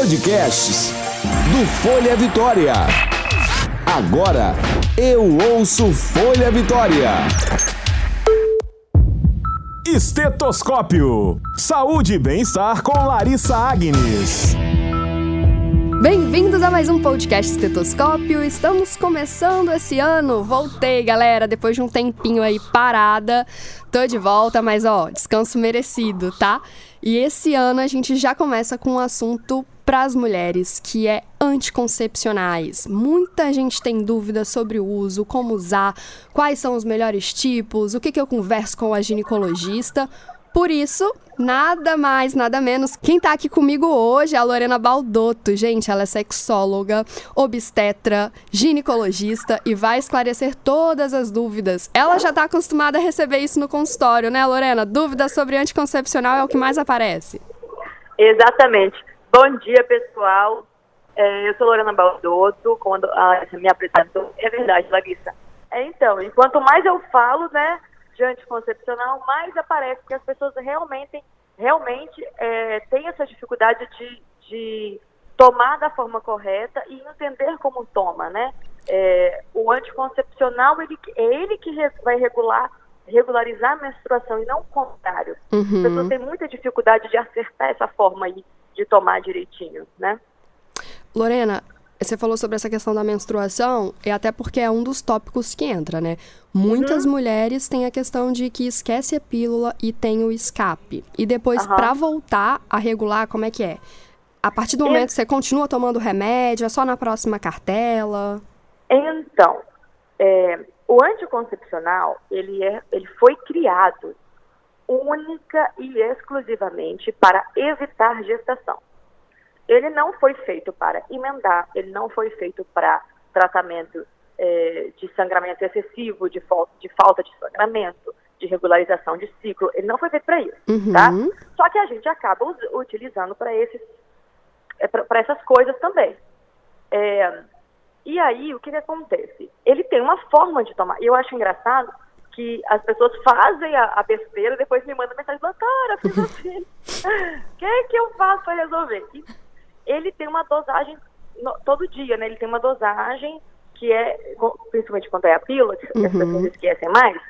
Podcasts do Folha Vitória. Agora eu ouço Folha Vitória. Estetoscópio. Saúde e bem-estar com Larissa Agnes. Bem-vindos a mais um podcast Estetoscópio. Estamos começando esse ano. Voltei, galera, depois de um tempinho aí parada. Tô de volta, mas ó, descanso merecido, tá? E esse ano a gente já começa com um assunto para as mulheres, que é anticoncepcionais. Muita gente tem dúvidas sobre o uso, como usar, quais são os melhores tipos, o que, que eu converso com a ginecologista. Por isso, nada mais, nada menos. Quem tá aqui comigo hoje é a Lorena Baldotto. Gente, ela é sexóloga, obstetra, ginecologista e vai esclarecer todas as dúvidas. Ela já tá acostumada a receber isso no consultório, né, Lorena? Dúvidas sobre anticoncepcional é o que mais aparece. Exatamente. Bom dia, pessoal. É, eu sou Lorena Baldotto, quando a me apresentou. É verdade, Larissa. É, então, enquanto mais eu falo, né, de anticoncepcional, mais aparece, porque as pessoas realmente, realmente é, têm essa dificuldade de, de tomar da forma correta e entender como toma, né? É, o anticoncepcional, ele, é ele que vai regular regularizar a menstruação e não o contrário. Uhum. As pessoas têm muita dificuldade de acertar essa forma aí de tomar direitinho, né? Lorena, você falou sobre essa questão da menstruação, e até porque é um dos tópicos que entra, né? Muitas uhum. mulheres têm a questão de que esquece a pílula e tem o escape. E depois, uhum. para voltar a regular, como é que é? A partir do momento que você continua tomando remédio, é só na próxima cartela? Então, é, o anticoncepcional, ele, é, ele foi criado única e exclusivamente para evitar gestação. Ele não foi feito para emendar, ele não foi feito para tratamento é, de sangramento excessivo, de, de, falta de sangramento, de regularização de ciclo, ele não foi feito para isso, uhum. tá? Só que a gente acaba utilizando para esses, é, para essas coisas também. É, e aí, o que, que acontece? Ele tem uma forma de tomar. E eu acho engraçado que as pessoas fazem a, a besteira e depois me mandam mensagem, doutora, fiz assim. O que, que eu faço para resolver? E ele tem uma dosagem no, todo dia, né? Ele tem uma dosagem que é, principalmente quando é a pílula, que uhum. as pessoas esquecem mais,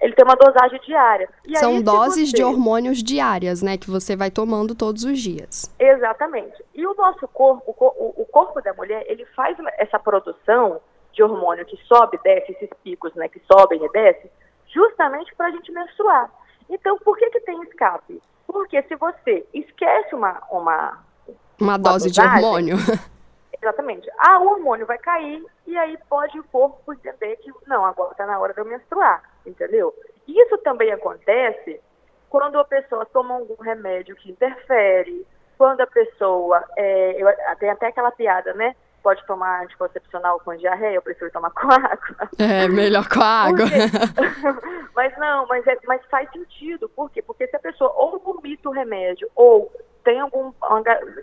ele tem uma dosagem diária. E São aí, doses você... de hormônios diárias, né? Que você vai tomando todos os dias. Exatamente. E o nosso corpo, o corpo da mulher, ele faz essa produção de hormônio que sobe e desce, esses picos, né? Que sobem e descem, justamente para a gente menstruar. Então, por que que tem escape? Porque se você esquece uma, uma, uma dose dosagem, de hormônio. Exatamente. Ah, o hormônio vai cair e aí pode o corpo entender que não, agora está na hora de eu menstruar, entendeu? Isso também acontece quando a pessoa toma algum remédio que interfere, quando a pessoa, é, eu, tem até aquela piada, né? Pode tomar anticoncepcional com diarreia, eu prefiro tomar com água. É, melhor com água. mas não, mas, é, mas faz sentido. Por quê? Porque se a pessoa ou vomita o remédio ou tem algum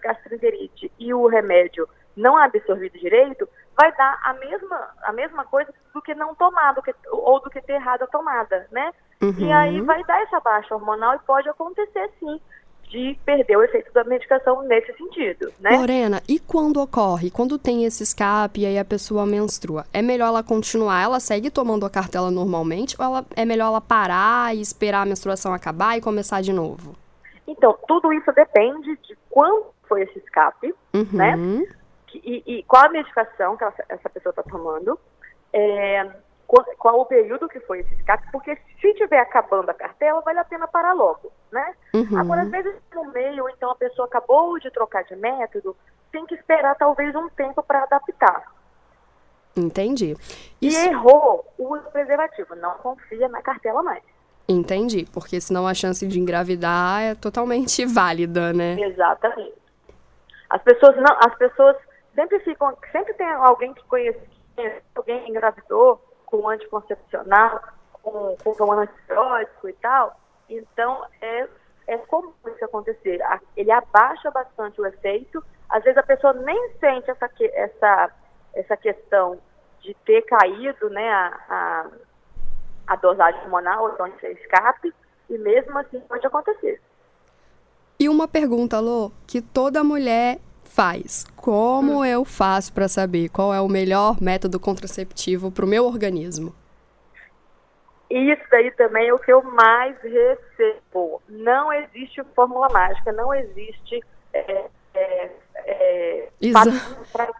gastroenterite e o remédio não é absorvido direito, vai dar a mesma, a mesma coisa do que não tomar, do que, ou do que ter errado a tomada, né? Uhum. E aí vai dar essa baixa hormonal e pode acontecer sim de perder o efeito da medicação nesse sentido, né? Lorena, e quando ocorre? Quando tem esse escape e aí a pessoa menstrua, é melhor ela continuar, ela segue tomando a cartela normalmente ou ela, é melhor ela parar e esperar a menstruação acabar e começar de novo? Então, tudo isso depende de quando foi esse escape, uhum. né? E, e, qual a medicação que ela, essa pessoa está tomando, é, qual, o período que foi esse escape, porque se estiver acabando a cartela, vale a pena parar logo, né? Uhum. Agora, às vezes, no meio, então a pessoa acabou de trocar de método, tem que esperar talvez um tempo para adaptar. Entendi. Isso... E errou, usa preservativo, não confia na cartela mais. Entendi, porque senão a chance de engravidar é totalmente válida, né? Exatamente. As pessoas não, as pessoas sempre ficam, sempre tem alguém que conhece, alguém engravidou com anticoncepcional, com, com hormônio antibiótico e tal. Então é é comum isso acontecer. Ele abaixa bastante o efeito. Às vezes a pessoa nem sente essa essa essa questão de ter caído, né, a, a a dosagem hormonal ou então de escape, e mesmo assim pode acontecer. E uma pergunta, Lô, que toda mulher faz. Como hum. eu faço para saber qual é o melhor método contraceptivo para o meu organismo? Isso daí também é o que eu mais recebo. Não existe fórmula mágica, não existe é, é, é,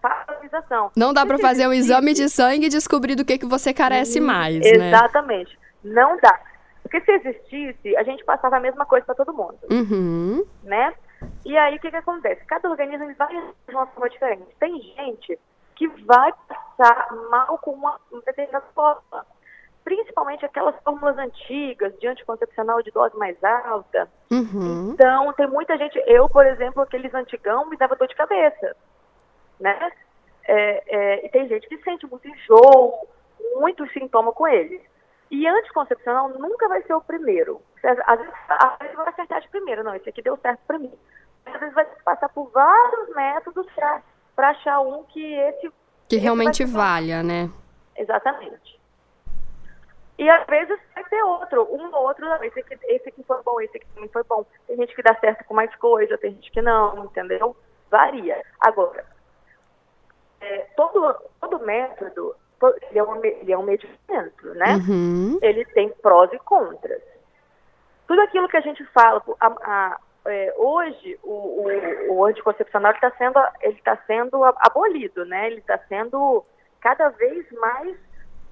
padronização. Não dá para fazer um exame de sangue e descobrir do que, que você carece hum, mais, né? Exatamente. Não dá. Porque se existisse, a gente passava a mesma coisa para todo mundo. Uhum. Né? E aí o que, que acontece? Cada organismo vai de uma forma diferente. Tem gente que vai passar mal com uma, uma determinada forma principalmente aquelas fórmulas antigas de anticoncepcional de dose mais alta. Uhum. Então, tem muita gente, eu, por exemplo, aqueles antigão me dava dor de cabeça, né? É, é, e tem gente que sente muito enjoo, muito sintoma com eles. E anticoncepcional nunca vai ser o primeiro. Às vezes, às vezes vai acertar de primeiro, não, esse aqui deu certo para mim. Às vezes vai passar por vários métodos para achar um que esse... Que esse realmente valha, né? Exatamente. E às vezes vai ter outro, um ou outro, esse aqui, esse aqui foi bom, esse aqui também foi bom. Tem gente que dá certo com mais coisa, tem gente que não, entendeu? Varia. Agora, é, todo, todo método, ele é, um, ele é um medicamento, né? Uhum. Ele tem prós e contras. Tudo aquilo que a gente fala, a, a, é, hoje o, o, o anticoncepcional está sendo, ele tá sendo abolido, né? Ele está sendo cada vez mais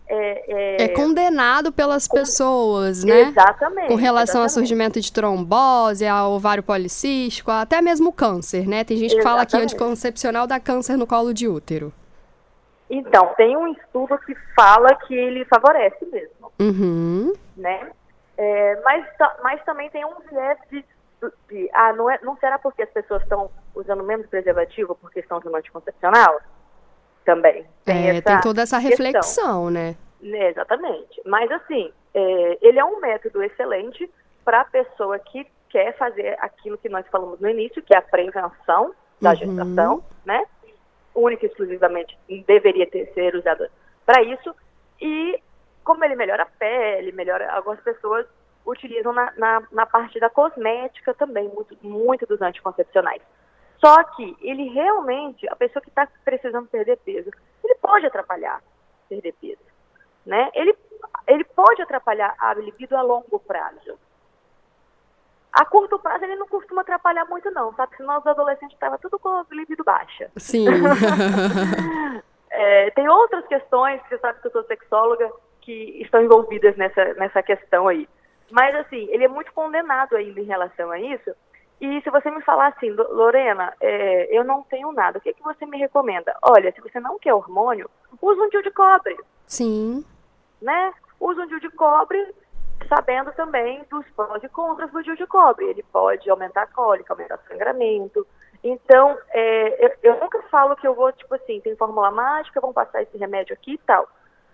é, é... é, condenado pelas pessoas, né? Exatamente. Com relação exatamente. ao surgimento de trombose, ao ovário policístico, até mesmo câncer, né? Tem gente que exatamente. fala que anticoncepcional dá câncer no colo de útero. Então, tem um estudo que fala que ele favorece mesmo. Uhum. Né? É, mas, mas também tem um viés de, de, ah, não, é, não será porque as pessoas estão usando menos preservativo porque estão usando anticoncepcional? também. Tem, é, tem toda essa reflexão, né? né? Exatamente. Mas assim, é, ele é um método excelente para a pessoa que quer fazer aquilo que nós falamos no início, que é a prevenção da uhum. gestação, né? Única e exclusivamente deveria ter ser usado para isso. E como ele melhora a pele, melhora. Algumas pessoas utilizam na, na, na parte da cosmética também, muito, muito dos anticoncepcionais. Só que ele realmente, a pessoa que está precisando perder peso, ele pode atrapalhar perder peso. Né? Ele, ele pode atrapalhar a libido a longo prazo. A curto prazo ele não costuma atrapalhar muito não, sabe? Senão os adolescentes estavam tudo com a libido baixa. Sim. é, tem outras questões, você sabe que eu sou sexóloga, que estão envolvidas nessa, nessa questão aí. Mas assim, ele é muito condenado ainda em relação a isso, e se você me falar assim, Lorena, é, eu não tenho nada, o que, que você me recomenda? Olha, se você não quer hormônio, usa um DIU de cobre. Sim. Né? Usa um DIU de cobre, sabendo também dos prós e contras do DIU de cobre. Ele pode aumentar a cólica, aumentar o sangramento. Então, é, eu, eu, nunca falo que eu vou, tipo assim, tem fórmula mágica, vamos passar esse remédio aqui e tal.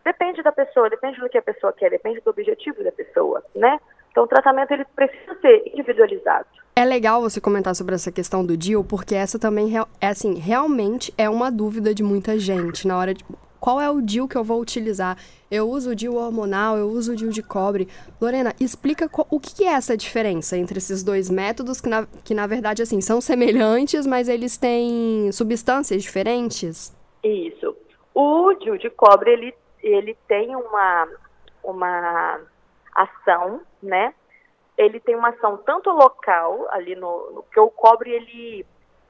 Depende da pessoa, depende do que a pessoa quer, depende do objetivo da pessoa, né? Então, o tratamento ele precisa ser individualizado. É legal você comentar sobre essa questão do DIL, porque essa também é assim, realmente é uma dúvida de muita gente na hora de qual é o DIL que eu vou utilizar? Eu uso o DIL hormonal, eu uso o DIL de cobre. Lorena, explica o que é essa diferença entre esses dois métodos que na, que na verdade assim são semelhantes, mas eles têm substâncias diferentes? Isso. O DIL de cobre ele ele tem uma uma ação, né? Ele tem uma ação tanto local, ali no, no que o cobre ele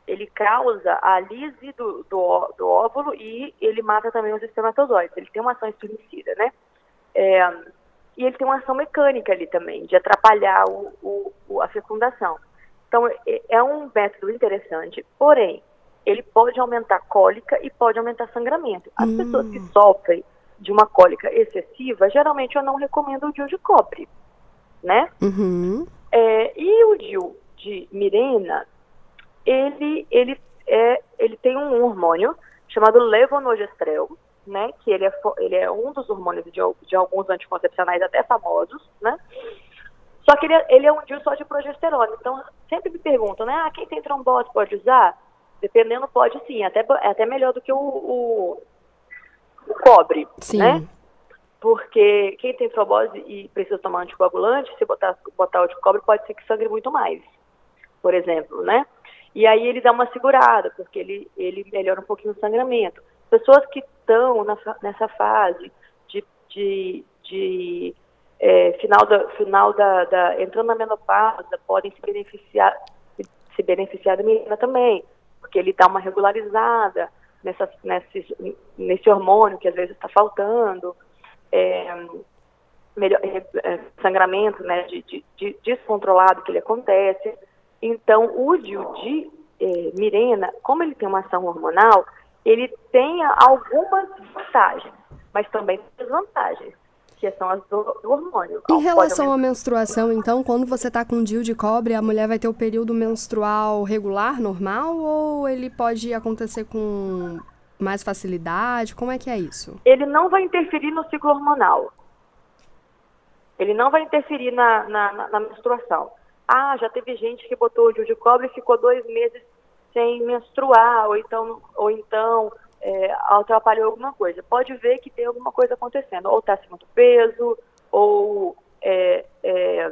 ele causa a lise do, do, do, óvulo e ele mata também os espermatozoides. Ele tem uma ação estremecida, né? É, e ele tem uma ação mecânica ali também, de atrapalhar o, o, a fecundação. Então, é, é um método interessante, porém, ele pode aumentar cólica e pode aumentar sangramento. As hum. pessoas que sofrem de uma cólica excessiva, geralmente eu não recomendo o DIU de cobre, né? Uhum. É, e o DIU de Mirena, ele, ele, é, ele tem um hormônio chamado levonorgestrel, né? Que ele é, ele é um dos hormônios de, de alguns anticoncepcionais até famosos, né? Só que ele é, ele é um DIU só de progesterona. Então, sempre me perguntam, né? Ah, quem tem trombose pode usar? Dependendo, pode sim. Até, é até melhor do que o, o o cobre, Sim. né? Porque quem tem trombose e precisa tomar anticoagulante, se botar, botar o de cobre, pode ser que sangre muito mais, por exemplo, né? E aí ele dá uma segurada, porque ele, ele melhora um pouquinho o sangramento. Pessoas que estão nessa fase de, de, de é, final, da, final da, da, entrando na menopausa, podem se beneficiar, se, se beneficiar da menina também, porque ele dá uma regularizada nessa, nesse, nesse hormônio que às vezes está faltando, é, melhor, é, é, sangramento né, de, de, de, descontrolado que ele acontece. Então, o DIU de é, Mirena, como ele tem uma ação hormonal, ele tem algumas vantagens, mas também desvantagens que são as do, do hormônio. Em relação à menstruação, então, quando você está com DIU de cobre, a mulher vai ter o período menstrual regular, normal, ou ele pode acontecer com mais facilidade? Como é que é isso? Ele não vai interferir no ciclo hormonal. Ele não vai interferir na, na, na, na menstruação. Ah, já teve gente que botou o DIU de cobre e ficou dois meses sem menstruar, ou então, ou então é, atrapalhou alguma coisa. Pode ver que tem alguma coisa acontecendo, ou está acima do peso, ou é, é,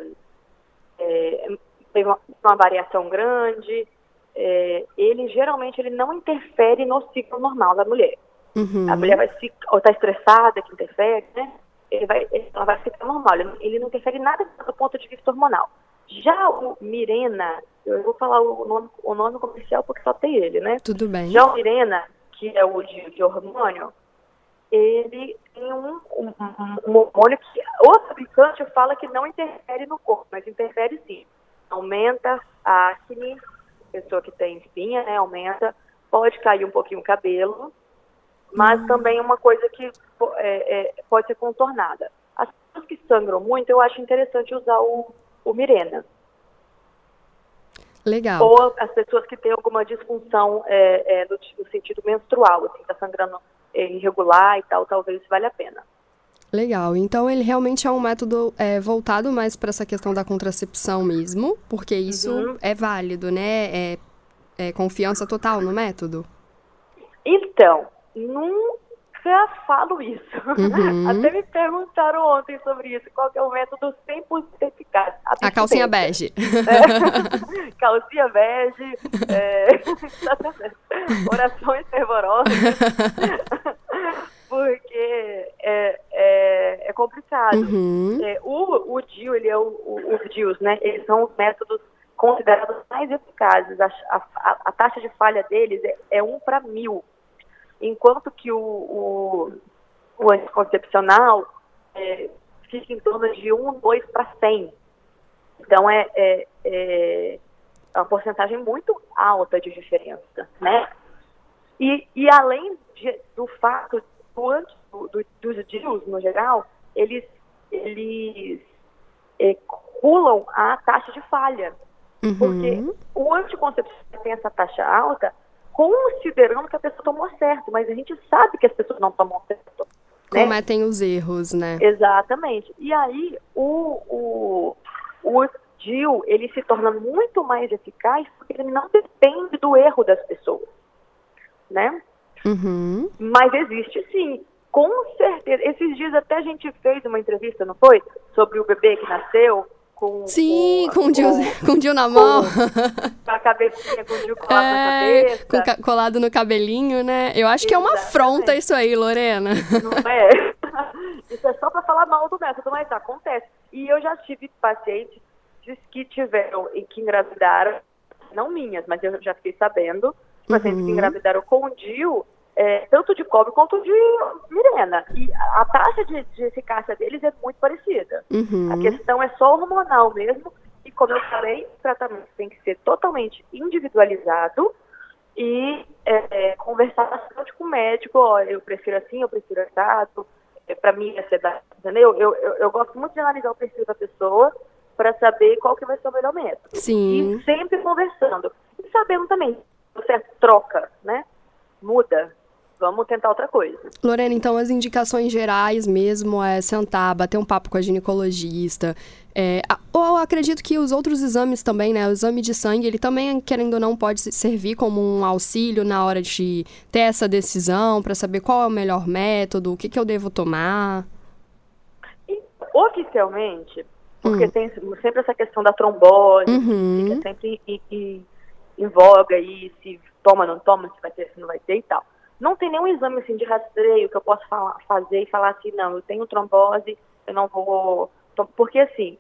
é tem uma, uma, variação grande. É, ele geralmente ele não interfere no ciclo normal da mulher. Uhum. A mulher vai se, ou está estressada, que interfere, né? Ele vai, ela vai ficar normal. Ele, ele não interfere nada do ponto de vista hormonal. Já o Mirena, eu vou falar o nome, o nome comercial porque só tem ele, né? Tudo bem. Já o Mirena, que é o de, de hormônio, ele tem um, um, um, hormônio que o fabricante fala que não interfere no corpo, mas interfere sim. Aumenta a acne, pessoa que tem espinha, né, aumenta, pode cair um pouquinho o cabelo, mas hum. também é uma coisa que é, é, pode ser contornada. As pessoas que sangram muito, eu acho interessante usar o, o Mirena. Legal. Ou as pessoas que têm alguma disfunção é, é, no, no, sentido menstrual, assim, está sangrando é, irregular e tal, talvez valha a pena. Legal. Então ele realmente é um método é, voltado mais para essa questão da contracepção mesmo, porque isso uhum. é válido, né? É, é, confiança total no método. Então, num já falo isso. Uhum. Até me perguntaram ontem sobre isso, qual é o método 100% eficaz. A, a calcinha bege. É, calcinha bege, é, orações fervorosas, porque é, é, é complicado. Uhum. É, o, o DIU, ele é o, o, DIUs, né, eles são os métodos considerados mais eficazes. A, a, a taxa de falha deles é, é um para mil enquanto que o, o, o anticoncepcional é, fica em torno de 1, 2 para 100. Então, é, é, é, uma porcentagem muito alta de diferença, né? E, e além de, do fato do, do, dos DIUs, no geral, eles, eles é, a taxa de falha. Uhum. Porque o anticoncepcional tem essa taxa alta considerando que a pessoa tomou certo, mas a gente sabe que as pessoas não tomam certo. Né? Cometem os erros, né? Exatamente. E aí o, o, o DIL, ele se torna muito mais eficaz porque ele não depende do erro das pessoas, né? Uhum. Mas existe sim, com certeza. Esses dias até a gente fez uma entrevista, não foi? Sobre o bebê que nasceu com. Sim, com, com, o, Dil, com o Dil na mão. Com, cabecinha, com o colado é, na cabeça. Colado no cabelinho, né? Eu acho Exatamente. que é uma afronta isso aí, Lorena. Não é? Isso é só para falar mal do método, mas acontece. E eu já tive pacientes que tiveram e que engravidaram, não minhas, mas eu já fiquei sabendo, pacientes uhum. que engravidaram com o DIU é, tanto de cobre quanto de mirena. E a taxa de, de eficácia deles é muito parecida. Uhum. A questão é só hormonal mesmo. E como eu falei, o tratamento tem que ser totalmente individualizado e é, é, conversar bastante com o médico. Ó, eu prefiro assim, eu prefiro assado. É, para mim, é sedar, entendeu? Eu, eu, eu gosto muito de analisar o perfil da pessoa para saber qual que vai ser o melhor método. Sim. E sempre conversando. E sabendo também, você troca, né? Muda, vamos tentar outra coisa. Lorena, então as indicações gerais mesmo é sentar, bater um papo com a ginecologista. É, ou eu acredito que os outros exames também, né? O exame de sangue, ele também, querendo ou não, pode servir como um auxílio na hora de ter essa decisão, para saber qual é o melhor método, o que, que eu devo tomar. E, oficialmente, porque hum. tem sempre essa questão da trombose, uhum. fica sempre em voga aí, se toma, não toma, se vai ter, se não vai ter e tal. Não tem nenhum exame assim de rastreio que eu possa falar, fazer e falar assim, não, eu tenho trombose, eu não vou. Porque assim,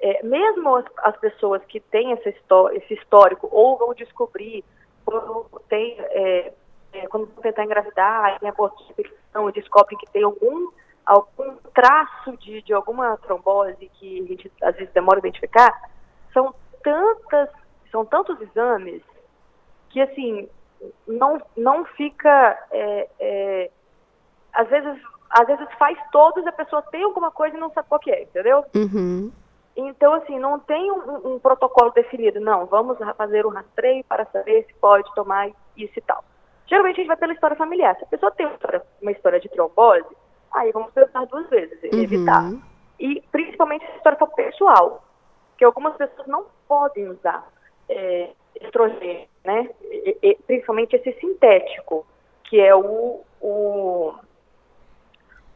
é, mesmo as, as, pessoas que têm esse, esse histórico ou vão descobrir quando tem é, é, quando tentar engravidar, tem aborto de descobrem que tem algum algum traço de, de alguma trombose que a gente às vezes demora a identificar, são tantas, são tantos exames que assim não, não fica é, é, às vezes às vezes faz todos a pessoa tem alguma coisa e não sabe qual que é, entendeu? Uhum. Então, assim, não tem um, um, protocolo definido, não, vamos fazer um rastreio para saber se pode tomar isso e tal. Geralmente a gente vai pela história familiar. Se a pessoa tem uma história, uma história de trombose, aí vamos pensar duas vezes, uhum. evitar. E principalmente se a história for pessoal, que algumas pessoas não podem usar é, estrogênio, né? E, e, principalmente esse sintético, que é o, o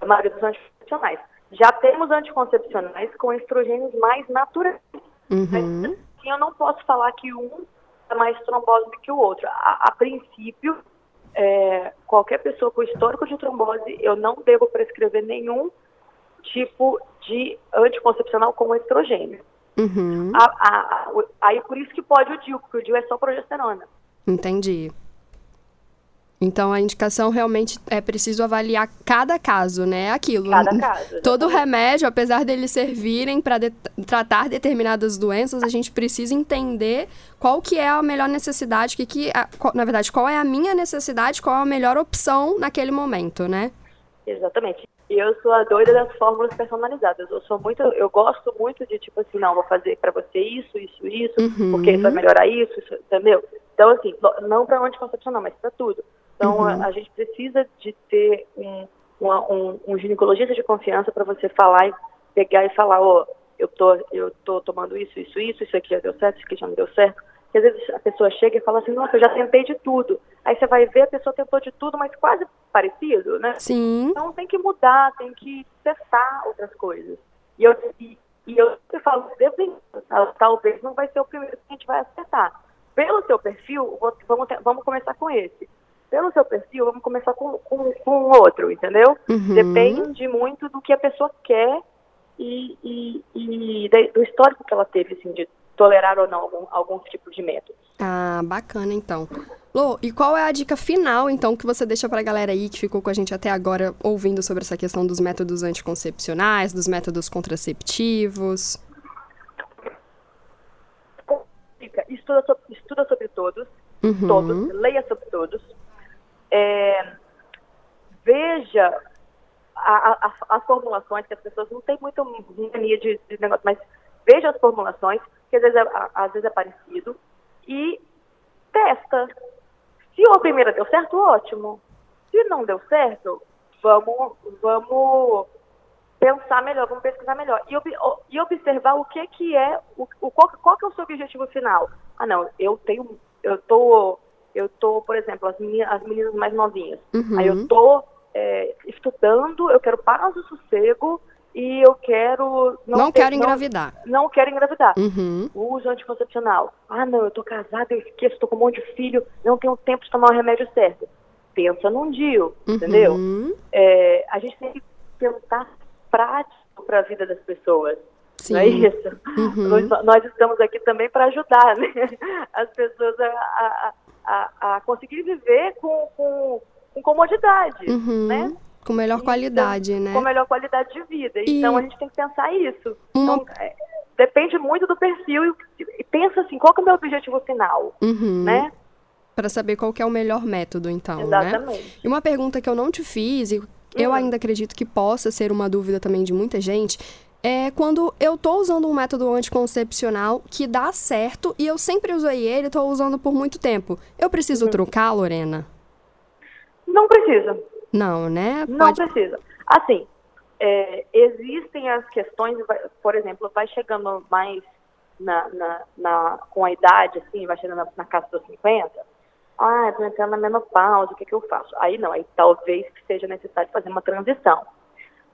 a maioria dos anticoncepcionais. Já temos anticoncepcionais com estrogênios mais naturais. Uhum. Mas, assim, eu não posso falar que um é mais trombose do que o outro. A, a princípio, é, qualquer pessoa com histórico de trombose, eu não devo prescrever nenhum tipo de anticoncepcional com estrogênio. Uhum. A, a, aí por isso que pode o DIU, porque o DIU é só progesterona. Entendi. Então a indicação realmente é preciso avaliar cada caso, né? Aquilo. Cada caso. Todo remédio, apesar deles servirem para de tratar determinadas doenças, a gente precisa entender qual que é a melhor necessidade, que, que a, qual, na verdade, qual é a minha necessidade, qual é a melhor opção naquele momento, né? Exatamente. E eu sou a doida das fórmulas personalizadas. Eu sou muito, eu gosto muito de tipo assim, não, vou fazer para você isso, isso, isso, uhum. porque isso vai melhorar isso, isso, entendeu? Então assim, não para anticoncepcional, mas para tudo. Então, uhum. a, a, gente precisa de ter um, uma, um, um ginecologista de confiança para você falar e pegar e falar, ó, oh, eu tô, eu tô tomando isso, isso, isso, isso aqui já deu certo, isso aqui já não deu certo. Porque às vezes a pessoa chega e fala assim, nossa, eu já tentei de tudo. Aí você vai ver, a pessoa tentou de tudo, mas quase parecido, né? Sim. Então tem que mudar, tem que testar outras coisas. E eu, e, e eu falo, talvez não vai ser o primeiro que a gente vai acertar. Pelo seu perfil, vamos, vamos começar com esse pelo seu perfil, vamos começar com, com, com outro, entendeu? Uhum. Depende muito do que a pessoa quer e, e, e do histórico que ela teve, assim, de tolerar ou não algum, algum tipo de método. Ah, bacana então. Lô, e qual é a dica final, então, que você deixa para a galera aí que ficou com a gente até agora ouvindo sobre essa questão dos métodos anticoncepcionais, dos métodos contraceptivos? Estuda sobre, estuda sobre todos, uhum. todos, leia sobre todos, é, veja as formulações, que as pessoas não têm muita mania de, de, negócio, mas veja as formulações, que às vezes, é, às vezes é parecido, e testa. Se a primeira deu certo, ótimo. Se não deu certo, vamos, vamos pensar melhor, vamos pesquisar melhor. E, e observar o que, que é, o, o qual, qual que é o seu objetivo final. Ah, não, eu tenho, eu estou eu tô, por exemplo, as meninas, as meninas mais novinhas. Uhum. Aí eu tô é, estudando, eu quero paz e sossego e eu quero... Não, não ter, quero engravidar. Não, não quero engravidar. Uhum. Uso anticoncepcional. Ah, não, eu tô casada, eu esqueço, tô com um monte de filho, não tenho tempo de tomar o remédio certo. Pensa num dia, uhum. entendeu? É, a gente tem que tentar prático para a vida das pessoas. Sim. Não é isso? Uhum. Nós, nós, estamos aqui também para ajudar né? as pessoas a, a, a, a conseguir viver com, com, com comodidade, uhum. né? Com melhor então, qualidade, né? Com melhor qualidade de vida. E... Então a gente tem que pensar isso. Uma... Então, é, depende muito do perfil e, e, pensa assim, qual que é o meu objetivo final, uhum. né? Para saber qual que é o melhor método, então, né? Exatamente. né? E uma pergunta que eu não te fiz, e eu uhum. ainda acredito que possa ser uma dúvida também de muita gente, é quando eu tô usando um método anticoncepcional que dá certo e eu sempre usei ele, tô usando por muito tempo. Eu preciso uhum. trocar, Lorena? Não precisa. Não, né? Não Pode... precisa. Assim, é, existem as questões, por exemplo, vai chegando mais na, na, na, com a idade, assim, vai chegando na, na casa dos 50, ah, estou entrando na menopausa, o que, que eu faço? Aí não, aí talvez seja necessário fazer uma transição.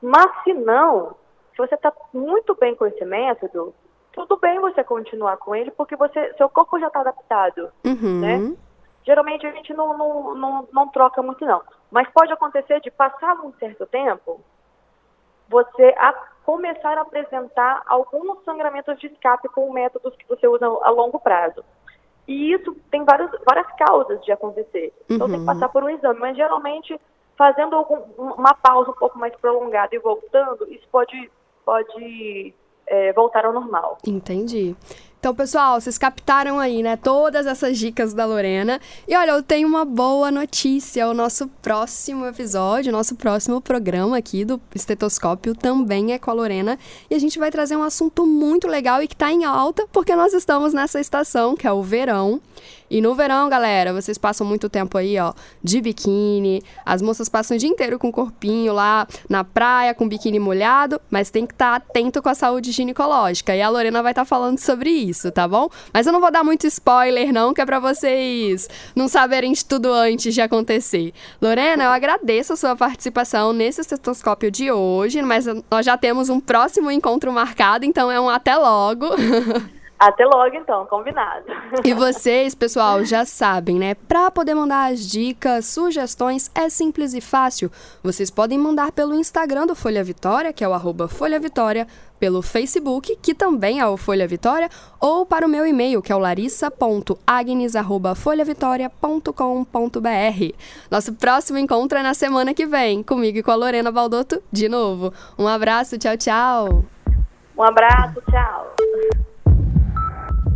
Mas se não, você está muito bem com esse método, tudo bem você continuar com ele, porque você, seu corpo já está adaptado, Uhum. né? Geralmente a gente não, não, não, não troca muito, não. Mas pode acontecer de passar um certo tempo, você a começar a apresentar alguns sangramentos de escape com métodos que você usa a longo prazo. E isso tem várias, várias causas de acontecer. Então tem que Uhum. passar por um exame. Mas geralmente, fazendo algum- uma pausa um pouco mais prolongada e voltando, isso pode, pode é, voltar ao normal. Entendi. Então, pessoal, vocês captaram aí, né, todas essas dicas da Lorena. E olha, eu tenho uma boa notícia. O nosso próximo episódio, nosso próximo programa aqui do Estetoscópio também é com a Lorena. E a gente vai trazer um assunto muito legal e que tá em alta, porque nós estamos nessa estação, que é o verão. E no verão, galera, vocês passam muito tempo aí, ó, de biquíni. As moças passam o dia inteiro com o corpinho lá na praia, com o biquíni molhado, mas tem que estar atento com a saúde ginecológica. E a Lorena vai estar falando sobre isso, tá bom? Mas eu não vou dar muito spoiler, não, que é pra vocês não saberem de tudo antes de acontecer. Lorena, eu agradeço a sua participação nesse estetoscópio de hoje, mas nós já temos um próximo encontro marcado, então é um até logo. Até logo, então, combinado. E vocês, pessoal, já sabem, né? Para poder mandar as dicas, sugestões, é simples e fácil. Vocês podem mandar pelo Instagram do Folha Vitória, que é o arroba Folha Vitória, pelo Facebook, que também é o Folha Vitória, ou para o meu e-mail, que é o larissa.agnes.folhavitória.com.br. Nosso próximo encontro é na semana que vem, comigo e com a Lorena Baldotto de novo. Um abraço, tchau, tchau! Um abraço, tchau.